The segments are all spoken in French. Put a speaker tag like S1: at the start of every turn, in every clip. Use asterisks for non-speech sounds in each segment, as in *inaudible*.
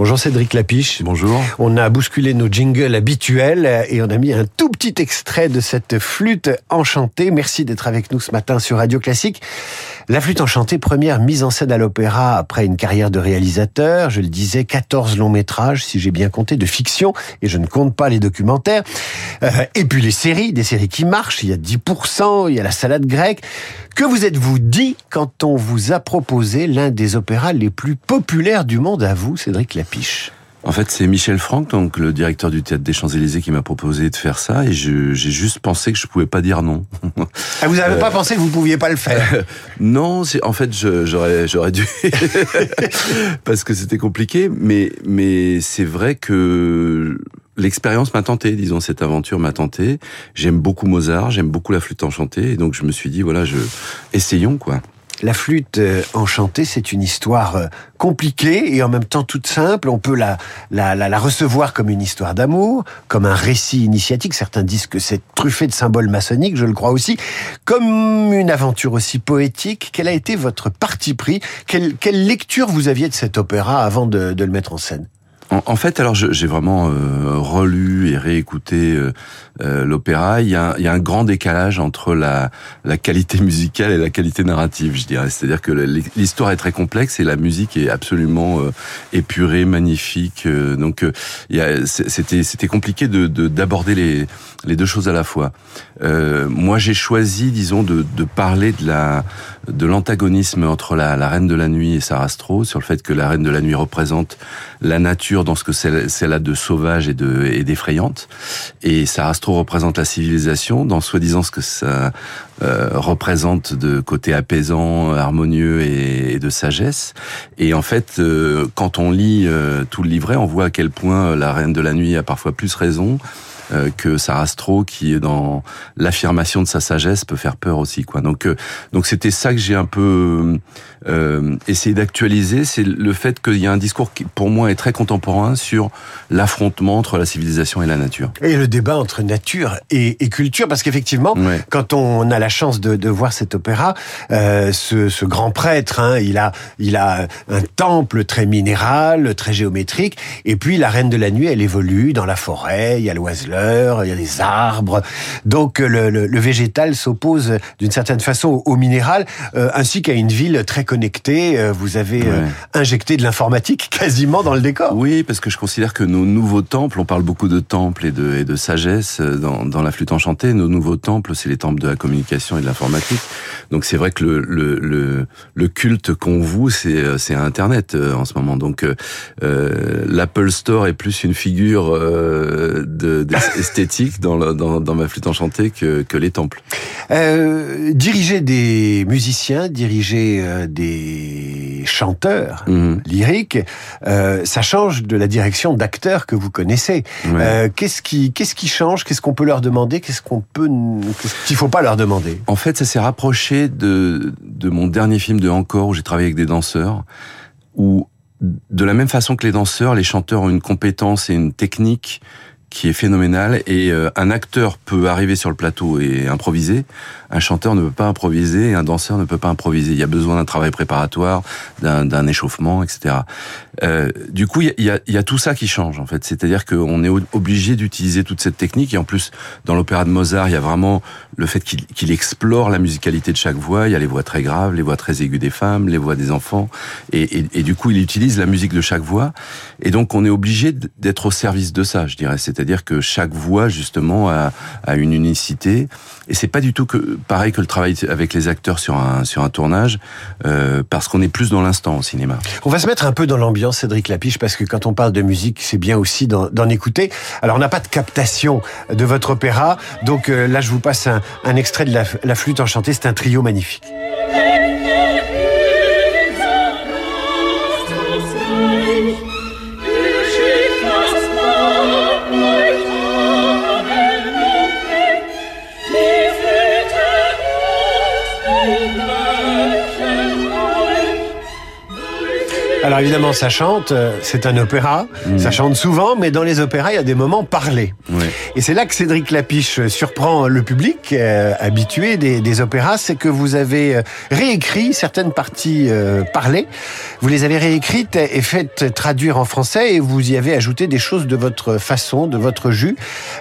S1: Bonjour Cédric Lapiche.
S2: Bonjour.
S1: On a bousculé nos jingles habituels et on a mis un tout petit extrait de cette flûte enchantée. Merci d'être avec nous ce matin sur Radio Classique. La flûte enchantée, première mise en scène à l'opéra après une carrière de réalisateur. Je le disais, 14 longs métrages, si j'ai bien compté, de fiction. Et je ne compte pas les documentaires. Euh, et puis les séries, des séries qui marchent. Il y a 10%, il y a la salade grecque. Que vous êtes-vous dit quand on vous a proposé l'un des opéras les plus populaires du monde à vous, Cédric Lapiche?
S2: En fait, c'est Michel Franck, donc le directeur du théâtre des Champs-Élysées, qui m'a proposé de faire ça, et j'ai juste pensé que je pouvais pas dire non.
S1: Ah, vous n'avez pas pensé que vous pouviez pas le faire
S2: Non, en fait, j'aurais j'aurais dû *laughs* parce que c'était compliqué, mais mais c'est vrai que l'expérience m'a tenté, disons cette aventure m'a tenté. J'aime beaucoup Mozart, j'aime beaucoup la flûte enchantée, et donc je me suis dit voilà, je essayons quoi.
S1: La flûte euh, enchantée, c'est une histoire euh, compliquée et en même temps toute simple. On peut la, la, la, recevoir comme une histoire d'amour, comme un récit initiatique. Certains disent que c'est truffé de symboles maçonniques, je le crois aussi. Comme une aventure aussi poétique. Quel a été votre parti pris? Quelle, quelle lecture vous aviez de cet opéra avant de, de le mettre en scène?
S2: En, fait, alors j'ai vraiment euh, relu et réécouté euh, euh, l'opéra. Il il y a un grand décalage entre la, la qualité musicale et la qualité narrative, je dirais. C'est-à-dire que l'histoire est très complexe et la musique est absolument épurée, magnifique. donc, c'était c'était compliqué de d'aborder les les deux choses à la fois. moi, j'ai choisi, disons, de, de parler de la de l'antagonisme entre la, la Reine de la Nuit et Sarastro, sur le fait que la Reine de la Nuit représente la nature dans ce que c'est là de sauvage et de et d'effrayante, et Sarastro représente la civilisation dans soi-disant ce que ça euh, représente de côté apaisant, harmonieux et, de sagesse. Et en fait, euh, quand on lit euh, tout le livret, on voit à quel point la Reine de la Nuit a parfois plus raison que Sarastro, qui est dans l'affirmation de sa sagesse, peut faire peur aussi. Quoi. Donc, euh, donc c'était ça que j'ai un peu euh, essayé d'actualiser, c'est le fait qu'il y a un discours qui, pour moi, est très contemporain sur l'affrontement entre la civilisation et la nature.
S1: Et le débat entre nature et, et culture, parce qu'effectivement, quand on a la chance de, de voir cet opéra, euh, ce, ce, grand prêtre, hein, il a, il a un temple très minéral, très géométrique, et puis la Reine de la Nuit, elle évolue dans la forêt, il y a l'oiseleur il y a des arbres. Donc le, le, végétal s'oppose d'une certaine façon au, minéral, euh, ainsi qu'à une ville très connectée. Euh, vous avez euh, injecté de l'informatique *laughs* quasiment dans le décor.
S2: Oui, parce que je considère que nos nouveaux temples, on parle beaucoup de temples et de, et de sagesse dans, dans la flûte enchantée, nos nouveaux temples, c'est les temples de la communication et de l'informatique. Donc c'est vrai que le, le, le, culte qu'on voue, c'est, c'est Internet en ce moment. Donc l'Apple Store est plus une figure de, de esthétique dans, dans, dans, ma flûte enchantée que, que les temples.
S1: Euh, diriger des musiciens, diriger euh, des chanteurs mhm. lyriques, euh, ça change de la direction d'acteurs que vous connaissez. Euh, qu'est-ce qui qu'est-ce qui change? Qu'est-ce qu'on peut leur demander? Qu'est-ce qu'on peut qu'est-ce qu'il faut pas leur demander?
S2: En fait, ça s'est rapproché de de mon dernier film de Encore où j'ai travaillé avec des danseurs où de la même façon que les danseurs, les chanteurs ont une compétence et une technique qui est phénoménal et euh, un acteur peut arriver sur le plateau et improviser, un chanteur ne peut pas improviser et un danseur ne peut pas improviser. Il y a besoin d'un travail préparatoire, d'un échauffement, etc. Euh, du coup, il y, a, y a, tout ça qui change en fait. C'est-à-dire qu'on est obligé d'utiliser toute cette technique et en plus dans l'opéra de Mozart, il y a vraiment le fait qu'il explore la musicalité de chaque voix. Il y a les voix très graves, les voix très aiguës des femmes, les voix des enfants et, et, et du coup, il utilise la musique de chaque voix et donc on est obligé d'être au service de ça, je dirais. C'est-à-dire que chaque voix justement a, a une unicité et c'est pas du tout que pareil que le travail avec les acteurs sur un sur un tournage euh, parce qu'on est plus dans l'instant au cinéma.
S1: On va se mettre un peu dans l'ambiance, Cédric Lapiche, parce que quand on parle de musique, c'est bien aussi d'en écouter. Alors on n'a pas de captation de votre opéra, donc euh, là je vous passe un, extrait de la, la flûte enchantée. C'est un trio magnifique. Alors évidemment, ça chante, euh, c'est un opéra, mm. ça chante souvent, mais dans les opéras, il y a des moments parlés. Et c'est là que Cédric Lapiche surprend le public euh, habitué des, des opéras, c'est que vous avez euh, réécrit certaines parties euh, parlées. Vous les avez réécrites et faites traduire en français et vous y avez ajouté des choses de votre façon, de votre jus.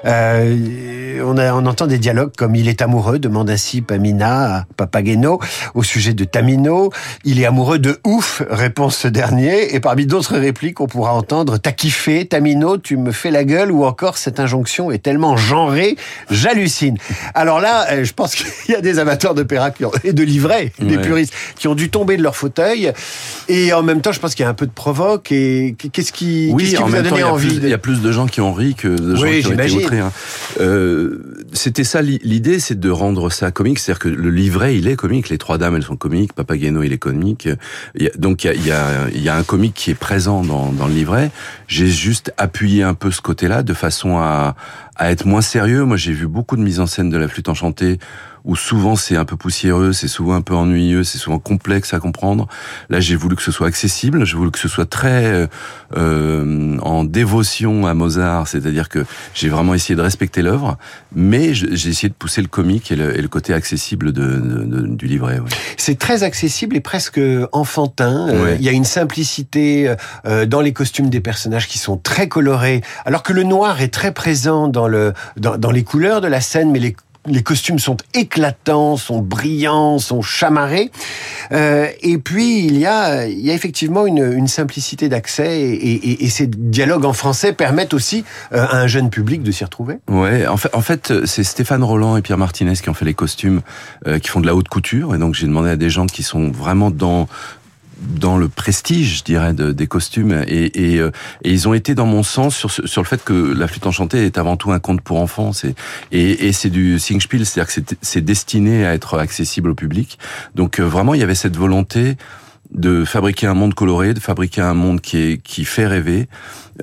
S1: Euh, on, a, on entend des dialogues comme Il est amoureux, demande ainsi Pamina à Papageno au sujet de Tamino. Il est amoureux de ouf, répond ce dernier. Et parmi d'autres répliques, on pourra entendre T'as kiffé, Tamino, tu me fais la gueule ou encore cette injonction est tellement genrée, j'hallucine. Alors là, euh, je pense *laughs* qu'il y a des amateurs d'opéra et de livrets, des
S2: Ouais.
S1: puristes, qui ont dû tomber de leur fauteuil. Et en même temps, je pense qu'il y a un peu de provoque. Et qu'est-ce qui, qu'est-ce qui
S2: en
S1: vous a
S2: même temps,
S1: donné
S2: il y a, plus,
S1: de-
S2: il y a plus de gens qui ont ri que de gens
S1: Oui,
S2: qui ont été outrés. hein. Euh, C'était ça l'i- l'idée, c'est de rendre ça comique. C'est-à-dire que le livret, il est comique. Les trois dames, elles sont comiques. Papageno, il est comique. Donc il y a, il y, a, il y a un comique qui est présent dans, dans le livret. J'ai juste appuyé un peu ce côté-là de façon à, à être moins sérieux. Moi, j'ai vu beaucoup de mises en scène de la flûte enchantée où souvent c'est un peu poussiéreux, c'est souvent un peu ennuyeux, c'est souvent complexe à comprendre. Là, j'ai voulu que ce soit accessible, j'ai voulu que ce soit très euh, en dévotion à Mozart, c'est-à-dire que j'ai vraiment essayé de respecter l'œuvre, mais j'ai essayé de pousser le comique et le, et le côté accessible de, de- de- du livret. ouais.
S1: C'est très accessible et presque enfantin. Euh,
S2: Ouais.
S1: Il y a une simplicité euh, dans les costumes des personnages qui sont très colorés, alors que le noir est très présent dans le dans, dans les couleurs de la scène, mais les les costumes sont éclatants, sont brillants, sont chamarrés. Euh, et puis il y a, il y a effectivement une, une simplicité d'accès et, et- et ces dialogues en français permettent aussi euh, à un jeune public de s'y retrouver.
S2: Ouais, en fait, en fait, c'est Stéphane Roland et Pierre Martinez qui ont fait les costumes, euh, qui font de la haute couture, et donc j'ai demandé à des gens qui sont vraiment dans dans le prestige, je dirais, de, des costumes, et, et, euh, et ils ont été dans mon sens sur, sur le fait que la flûte enchantée est avant tout un conte pour enfants, c'est et, et c'est du singspiel, c'est-à-dire que c'est- c'est destiné à être accessible au public. Donc euh, vraiment, il y avait cette volonté de fabriquer un monde coloré, de fabriquer un monde qui est qui fait rêver.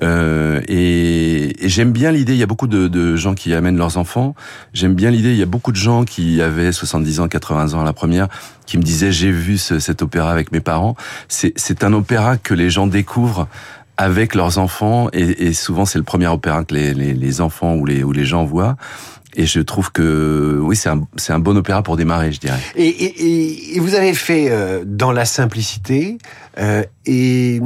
S2: Euh, et et j'aime bien l'idée. Il y a beaucoup de, de gens qui amènent leurs enfants. J'aime bien l'idée. Il y a beaucoup de gens qui avaient 70 ans, 80 ans à la première, qui me disaient j'ai vu ce- cet opéra avec mes parents. C'est un opéra que les gens découvrent avec leurs enfants et, et souvent c'est le premier opéra que les, les, les enfants ou les ou les gens voient. Et je trouve que oui, c'est un, un bon opéra pour démarrer, je dirais.
S1: Et, et- et- et vous avez fait euh, dans la simplicité euh, et,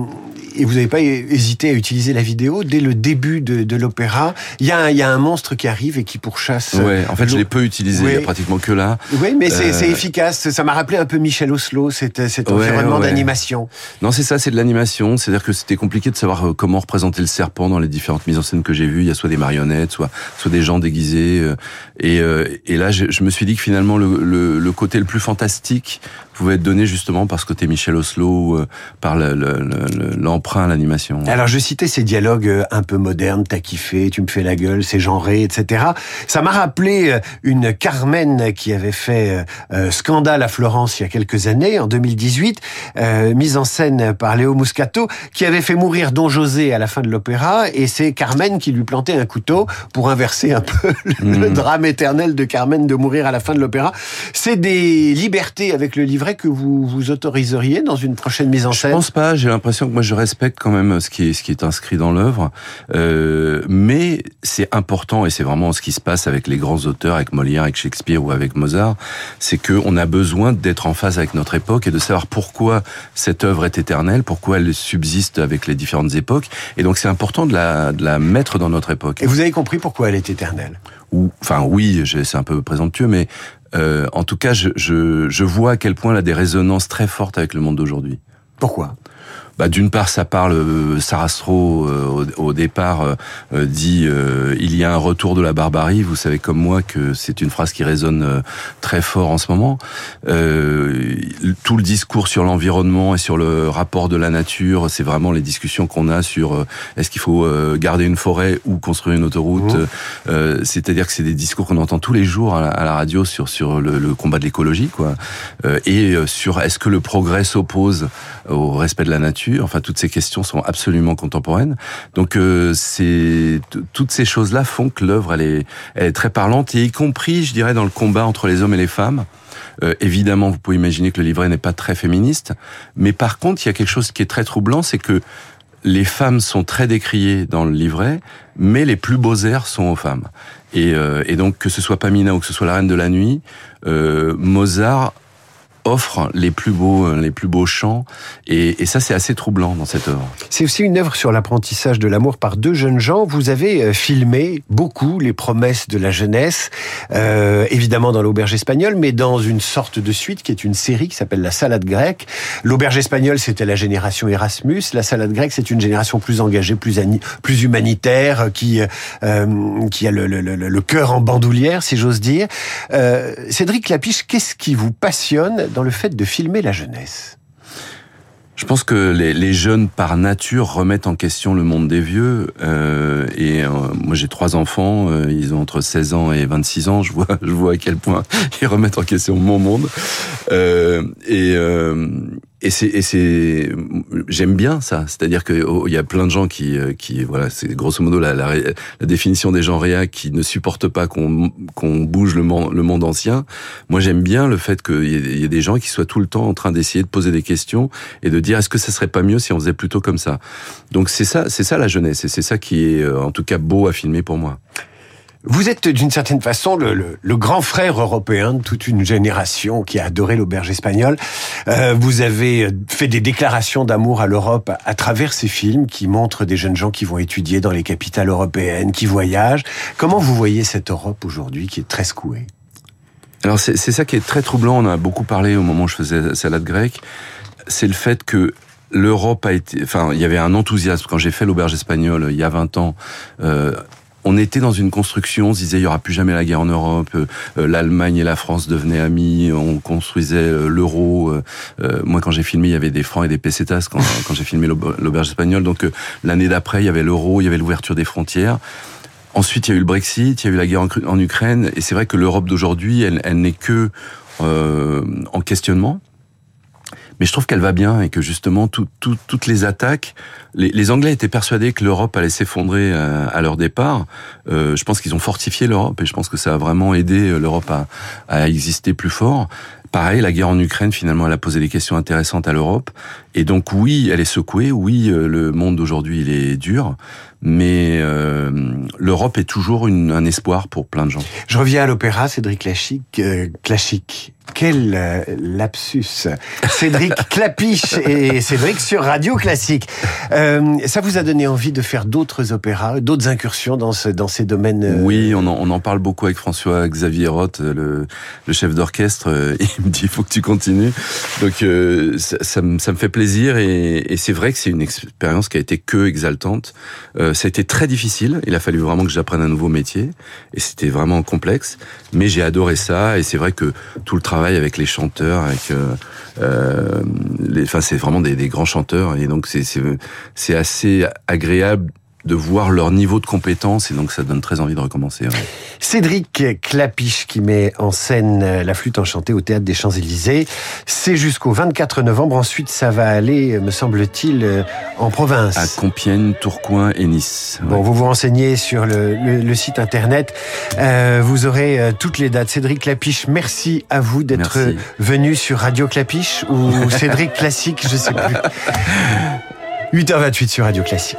S1: et vous n'avez pas hésité à utiliser la vidéo dès le début de, de l'opéra. Il y, a un- il y a un monstre qui arrive et qui pourchasse.
S2: Ouais, en fait, je l'ai peu utilisé, il y a pratiquement que là.
S1: Oui, mais c'est
S2: Euh,
S1: c'est efficace. Ça m'a rappelé un peu Michel Oslo, cet, cet
S2: Ouais,
S1: environnement
S2: ouais.
S1: d'animation.
S2: Non, c'est ça, c'est de l'animation. C'est-à-dire que c'était compliqué de savoir euh, comment représenter le serpent dans les différentes mises en scène que j'ai vues. Il y a soit des marionnettes, soit soit des gens déguisés. euh, Et, euh, et là, je, je me suis dit que finalement, le, le, le côté le plus fantastique pouvait être donné justement par ce côté Michel Oslo, euh, par le- le- le- l'emprunt à l'animation.
S1: Alors je citais ces dialogues euh, un peu modernes, t'as kiffé, tu me fais la gueule, c'est genré, etc. Ça m'a rappelé euh, une Carmen qui avait fait euh, scandale à Florence il y a quelques années, en 2018, euh, mise en scène par Léo Muscato, qui avait fait mourir Don José à la fin de l'opéra, et c'est Carmen qui lui plantait un couteau pour inverser un peu le,
S2: Mhm.
S1: drame éternel de Carmen de mourir à la fin de l'opéra. C'est des libertés avec le livret que vous vous autoriseriez dans une prochaine mise en
S2: Je
S1: scène
S2: pense pas. J'ai l'impression que moi je respecte quand même ce qui est ce qui est inscrit dans l'œuvre, Euh, mais c'est important et c'est vraiment ce qui se passe avec les grands auteurs, avec Molière, avec Shakespeare ou avec Mozart, c'est que on a besoin d'être en phase avec notre époque et de savoir pourquoi cette œuvre est éternelle, pourquoi elle subsiste avec les différentes époques, et donc c'est important de la de la mettre dans notre époque.
S1: Et vous avez compris pourquoi elle est éternelle?
S2: Ou enfin oui, je- c'est un peu présomptueux, mais euh, en tout cas je, je je vois à quel point elle a des résonances très fortes avec le monde d'aujourd'hui.
S1: Pourquoi?
S2: Bah, d'une part, ça parle. euh, Sarastro euh, au, au départ euh, euh, dit euh, il y a un retour de la barbarie. Vous savez comme moi que c'est une phrase qui résonne euh, très fort en ce moment. Euh, tout le discours sur l'environnement et sur le rapport de la nature, c'est vraiment les discussions qu'on a sur euh, est-ce qu'il faut euh, garder une forêt ou construire une autoroute.
S1: Mmh.
S2: Euh, C'est-à-dire que c'est des discours qu'on entend tous les jours à la, à la radio sur sur le, le combat de l'écologie, quoi. Euh, et euh, sur est-ce que le progrès s'oppose au respect de la nature. Enfin, toutes ces questions sont absolument contemporaines. Donc, euh, c'est toutes ces choses-là font que l'œuvre elle est, très parlante, et y compris, je dirais, dans le combat entre les hommes et les femmes. Euh, évidemment, vous pouvez imaginer que le livret n'est pas très féministe, mais par contre, il y a quelque chose qui est très troublant, c'est que les femmes sont très décriées dans le livret, mais les plus beaux airs sont aux femmes. Et, euh, donc que ce soit Pamina ou que ce soit la Reine de la Nuit, Mozart offre les plus beaux, euh, les plus beaux chants, et, ça c'est assez troublant dans cette œuvre.
S1: C'est aussi une œuvre sur l'apprentissage de l'amour par deux jeunes gens. Vous avez euh, filmé beaucoup les promesses de la jeunesse, euh, évidemment dans l'auberge espagnole, mais dans une sorte de suite qui est une série qui s'appelle La Salade grecque. L'auberge espagnole c'était la génération Erasmus, la Salade grecque c'est une génération plus engagée, plus, plus humanitaire, qui qui a le, cœur en bandoulière, si j'ose dire. Cédric Lapiche, qu'est-ce qui vous passionne dans le fait de filmer la jeunesse
S2: je pense que les, jeunes, par nature, remettent en question le monde des vieux. Euh, et euh, moi, j'ai trois enfants. Euh, ils ont entre 16 ans et 26 ans. Je vois, *laughs* je vois à quel point ils remettent en question mon monde. Euh, et, et c'est j'aime bien ça. C'est-à-dire que oh, il y a plein de gens qui euh, qui voilà c'est grosso modo la, la, définition des gens réac qui ne supportent pas qu'on qu'on bouge le monde le monde ancien. Moi j'aime bien le fait qu'il y, y, ait des gens qui soient tout le temps en train d'essayer de poser des questions et de dire est-ce que ça serait pas mieux si on faisait plutôt comme ça? Donc c'est ça c'est ça la jeunesse et c'est ça qui est euh, en tout cas beau à filmer pour moi
S1: vous êtes d'une certaine façon le, grand frère européen de toute une génération qui a adoré l'auberge espagnole. Euh, vous avez fait des déclarations d'amour à l'Europe à, travers ces films qui montrent des jeunes gens qui vont étudier dans les capitales européennes, qui voyagent. Comment vous voyez cette Europe aujourd'hui qui est très secouée?
S2: Alors c'est ça qui est très troublant. On a beaucoup parlé au moment où je faisais salade grecque. C'est le fait que l'Europe a été, enfin, il y avait un enthousiasme quand j'ai fait l'auberge espagnole il y a 20 ans. Euh, on était dans une construction, on se disait il y aura plus jamais la guerre en Europe, euh, l'Allemagne et la France devenaient amis, on construisait euh, l'euro. Euh, moi quand j'ai filmé, il y avait des francs et des pesetas quand, *laughs* quand j'ai filmé l'auberge espagnole. Donc l'année d'après, il y avait l'euro, il y avait l'ouverture des frontières. Ensuite, il y a eu le Brexit, il y a eu la guerre en, Ukraine, et c'est vrai que l'Europe d'aujourd'hui, elle, elle n'est que en questionnement mais je trouve qu'elle va bien et que justement tout, tout, toutes les attaques, les, les, Anglais étaient persuadés que l'Europe allait s'effondrer à, à, leur départ. Euh, je pense qu'ils ont fortifié l'Europe et je pense que ça a vraiment aidé l'Europe à, à exister plus fort. Pareil, la guerre en Ukraine, finalement, elle a posé des questions intéressantes à l'Europe. Et donc, oui, elle est secouée. Oui, euh, le monde d'aujourd'hui, il est dur. Mais euh, l'Europe est toujours une, un espoir pour plein de gens.
S1: Je reviens à l'opéra, Cédric Classique. Euh, classique. Quel euh, lapsus Cédric *laughs* Clapiche et Cédric sur Radio Classique. Euh, ça vous a donné envie de faire d'autres opéras, d'autres incursions dans, ce, dans ces domaines euh...
S2: Oui, on en, on en, parle beaucoup avec François Xavier Roth, le, le chef d'orchestre. *laughs* Il me dit il faut que tu continues. Donc ça, ça, me, ça, me, fait plaisir et, et c'est vrai que c'est une expérience qui a été que exaltante. Ça a été très difficile. Il a fallu vraiment que j'apprenne un nouveau métier et c'était vraiment complexe. Mais j'ai adoré ça et c'est vrai que tout le travail avec les chanteurs, avec euh, euh, les, enfin c'est vraiment des, des, grands chanteurs. Et donc c'est c'est assez agréable de voir leur niveau de compétence et donc ça donne très envie de recommencer. Ouais.
S1: Cédric Clapiche qui met en scène la flûte enchantée au théâtre des Champs-Élysées. C'est jusqu'au 24 novembre. Ensuite, ça va aller, me semble-t-il, en province.
S2: À Compiègne, Tourcoing et Nice.
S1: Ouais. Bon, vous vous renseignez sur le, le, le site internet. Euh, vous aurez euh, toutes les dates. Cédric Clapiche, merci à vous d'être venu sur Radio Clapiche ou *laughs* Cédric Classique, je sais plus. *laughs* 8h28 sur Radio Classique.